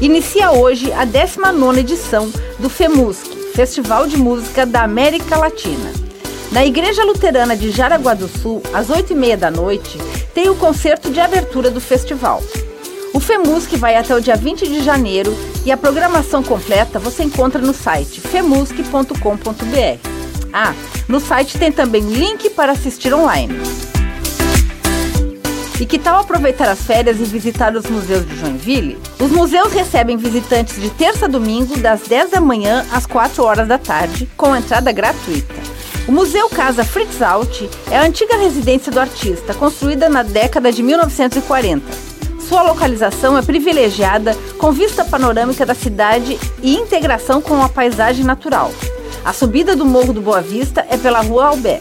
Inicia hoje a 19ª edição do FEMUSC, Festival de Música da América Latina. Na Igreja Luterana de Jaraguá do Sul, às 8h30 da noite, tem o concerto de abertura do festival. O FEMUSC vai até o dia 20 de janeiro e a programação completa você encontra no site femusc.com.br. Ah, no site tem também link para assistir online. E que tal aproveitar as férias e visitar os museus de Joinville? Os museus recebem visitantes de terça a domingo, das 10 da manhã às 4 horas da tarde, com entrada gratuita. O Museu Casa Fritz Alt é a antiga residência do artista, construída na década de 1940. Sua localização é privilegiada, com vista panorâmica da cidade e integração com a paisagem natural. A subida do Morro do Boa Vista é pela Rua Albé.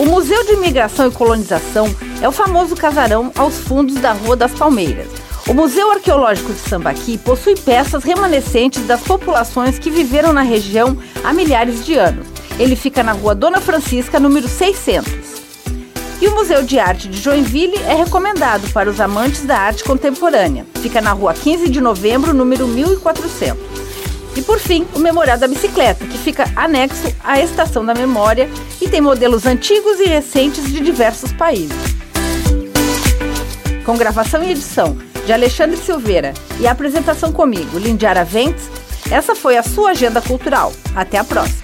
O Museu de Imigração e Colonização é o famoso casarão aos fundos da Rua das Palmeiras. O Museu Arqueológico de Sambaqui possui peças remanescentes das populações que viveram na região há milhares de anos. Ele fica na Rua Dona Francisca, número 600. E o Museu de Arte de Joinville é recomendado para os amantes da arte contemporânea. Fica na Rua 15 de Novembro, número 1400. E por fim, o Memorial da Bicicleta, que fica anexo à Estação da Memória e tem modelos antigos e recentes de diversos países. Com gravação e edição de Alexandre Silveira e apresentação comigo, Lindiara Ventes, essa foi a sua agenda cultural. Até a próxima!